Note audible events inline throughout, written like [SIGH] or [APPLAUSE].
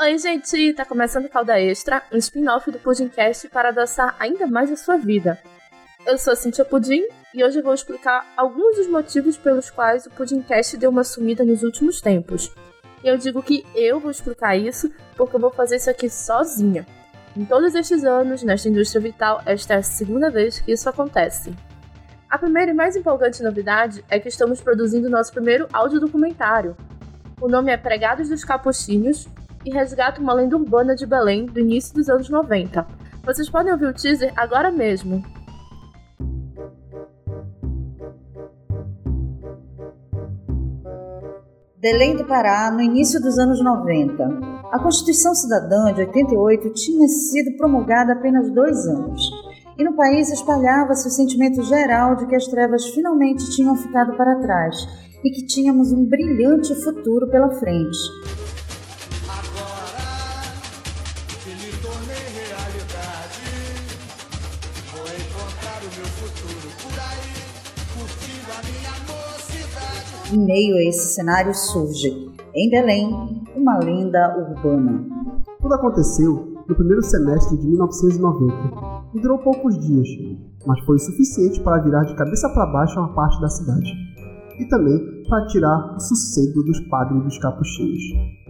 Oi, gente! Tá começando Calda Extra, um spin-off do Pudimcast para adoçar ainda mais a sua vida. Eu sou a Cintia Pudim e hoje vou explicar alguns dos motivos pelos quais o Pudimcast deu uma sumida nos últimos tempos. E eu digo que eu vou explicar isso porque eu vou fazer isso aqui sozinha. Em todos estes anos, nesta indústria vital, esta é a segunda vez que isso acontece. A primeira e mais empolgante novidade é que estamos produzindo nosso primeiro audiodocumentário. O nome é Pregados dos Capuchinhos e resgata uma lenda urbana de Belém do início dos anos 90. Vocês podem ouvir o teaser agora mesmo. Belém do Pará, no início dos anos 90. A Constituição Cidadã de 88 tinha sido promulgada há apenas dois anos. E no país espalhava-se o sentimento geral de que as trevas finalmente tinham ficado para trás e que tínhamos um brilhante futuro pela frente. Em meio a esse cenário surge, em Belém, uma lenda urbana. Tudo aconteceu no primeiro semestre de 1990 e durou poucos dias, mas foi o suficiente para virar de cabeça para baixo uma parte da cidade e também para tirar o sossego dos padres dos capuchinhos.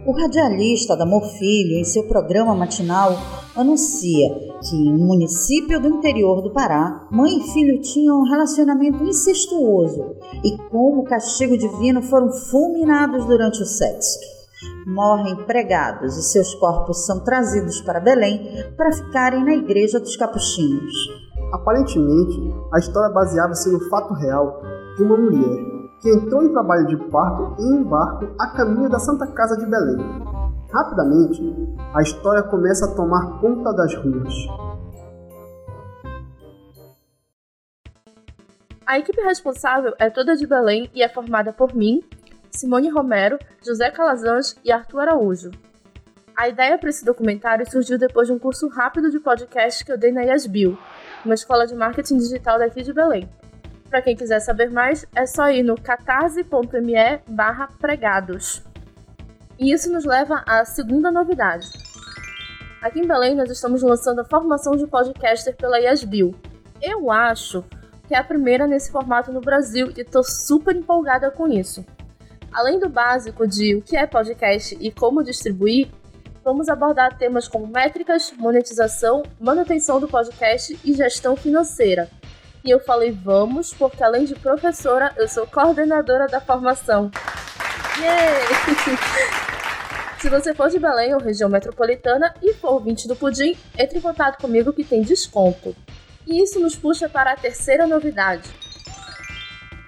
O radialista Damor Filho, em seu programa matinal, anuncia que em um município do interior do Pará, mãe e filho tinham um relacionamento incestuoso e, como castigo divino, foram fulminados durante o sexo. Morrem pregados e seus corpos são trazidos para Belém para ficarem na igreja dos capuchinhos. Aparentemente, a história baseava-se no fato real de uma mulher que entrou em trabalho de parto em um barco a caminho da Santa Casa de Belém. Rapidamente, a história começa a tomar conta das ruas. A equipe responsável é toda de Belém e é formada por mim, Simone Romero, José Calazans e Arthur Araújo. A ideia para esse documentário surgiu depois de um curso rápido de podcast que eu dei na Yasbil, uma escola de marketing digital daqui de Belém. Para quem quiser saber mais, é só ir no catarse.me barra pregados. E isso nos leva à segunda novidade. Aqui em Belém, nós estamos lançando a formação de podcaster pela Yasbil. Eu acho que é a primeira nesse formato no Brasil e estou super empolgada com isso. Além do básico de o que é podcast e como distribuir, vamos abordar temas como métricas, monetização, manutenção do podcast e gestão financeira. E eu falei vamos, porque além de professora, eu sou coordenadora da formação. Yeah! [LAUGHS] Se você for de Belém ou região metropolitana e for ouvinte do Pudim, entre em contato comigo que tem desconto. E isso nos puxa para a terceira novidade.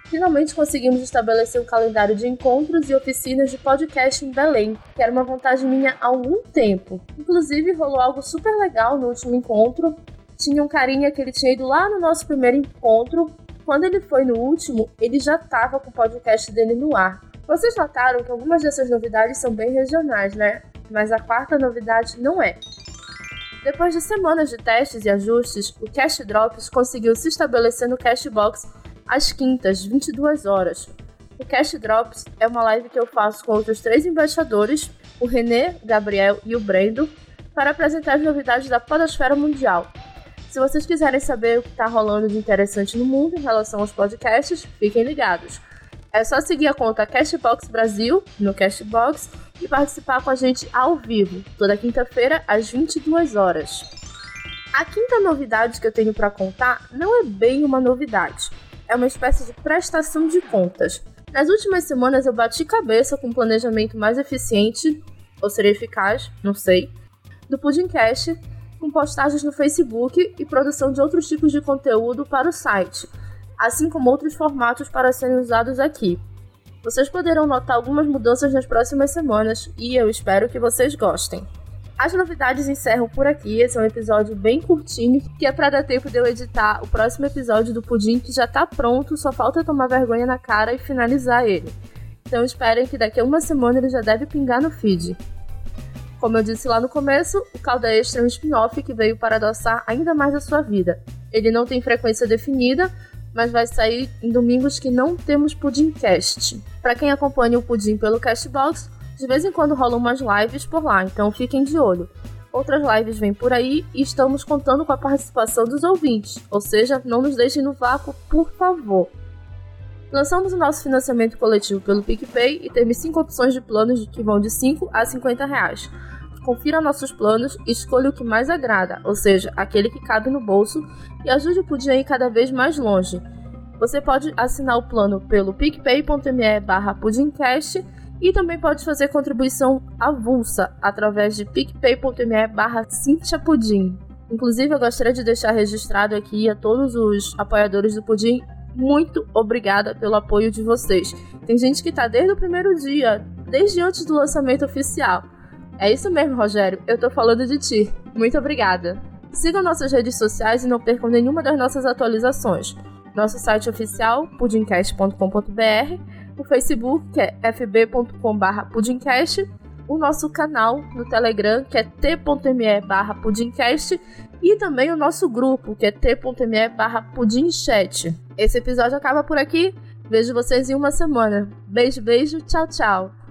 Finalmente conseguimos estabelecer um calendário de encontros e oficinas de podcast em Belém, que era uma vantagem minha há algum tempo. Inclusive, rolou algo super legal no último encontro, tinha um carinha que ele tinha ido lá no nosso primeiro encontro. Quando ele foi no último, ele já estava com o podcast dele no ar. Vocês notaram que algumas dessas novidades são bem regionais, né? Mas a quarta novidade não é. Depois de semanas de testes e ajustes, o Cash Drops conseguiu se estabelecer no Cashbox às quintas, 22 horas. O Cash Drops é uma live que eu faço com outros três embaixadores, o René, o Gabriel e o Brendo, para apresentar as novidades da Podosfera Mundial. Se vocês quiserem saber o que está rolando de interessante no mundo em relação aos podcasts, fiquem ligados. É só seguir a conta Cashbox Brasil no Cashbox e participar com a gente ao vivo, toda quinta-feira às 22 horas. A quinta novidade que eu tenho para contar não é bem uma novidade, é uma espécie de prestação de contas. Nas últimas semanas eu bati cabeça com um planejamento mais eficiente, ou seria eficaz, não sei, do Pudimcast com postagens no Facebook e produção de outros tipos de conteúdo para o site, assim como outros formatos para serem usados aqui. Vocês poderão notar algumas mudanças nas próximas semanas e eu espero que vocês gostem. As novidades encerram por aqui. Esse é um episódio bem curtinho, que é para dar tempo de eu editar o próximo episódio do Pudim, que já tá pronto, só falta tomar vergonha na cara e finalizar ele. Então esperem que daqui a uma semana ele já deve pingar no feed. Como eu disse lá no começo, o Calda Extra é um spin-off que veio para adoçar ainda mais a sua vida. Ele não tem frequência definida, mas vai sair em domingos que não temos Pudimcast. Para quem acompanha o Pudim pelo Castbox, de vez em quando rolam umas lives por lá, então fiquem de olho. Outras lives vêm por aí e estamos contando com a participação dos ouvintes, ou seja, não nos deixem no vácuo, por favor. Lançamos o nosso financiamento coletivo pelo PicPay e temos 5 opções de planos que vão de 5 a 50 reais. Confira nossos planos e escolha o que mais agrada, ou seja, aquele que cabe no bolso, e ajude o Pudim a ir cada vez mais longe. Você pode assinar o plano pelo picpay.me barra pudimcast e também pode fazer contribuição avulsa através de picpay.me barra Pudim. Inclusive, eu gostaria de deixar registrado aqui a todos os apoiadores do Pudim, muito obrigada pelo apoio de vocês. Tem gente que tá desde o primeiro dia, desde antes do lançamento oficial. É isso mesmo, Rogério, eu tô falando de ti. Muito obrigada. Sigam nossas redes sociais e não percam nenhuma das nossas atualizações. Nosso site oficial, pudimcast.com.br o Facebook, que é fb.com.br pudimcast, o nosso canal no Telegram, que é t.me pudimcast, e também o nosso grupo, que é t.me pudimchat. Esse episódio acaba por aqui. Vejo vocês em uma semana. Beijo, beijo, tchau, tchau.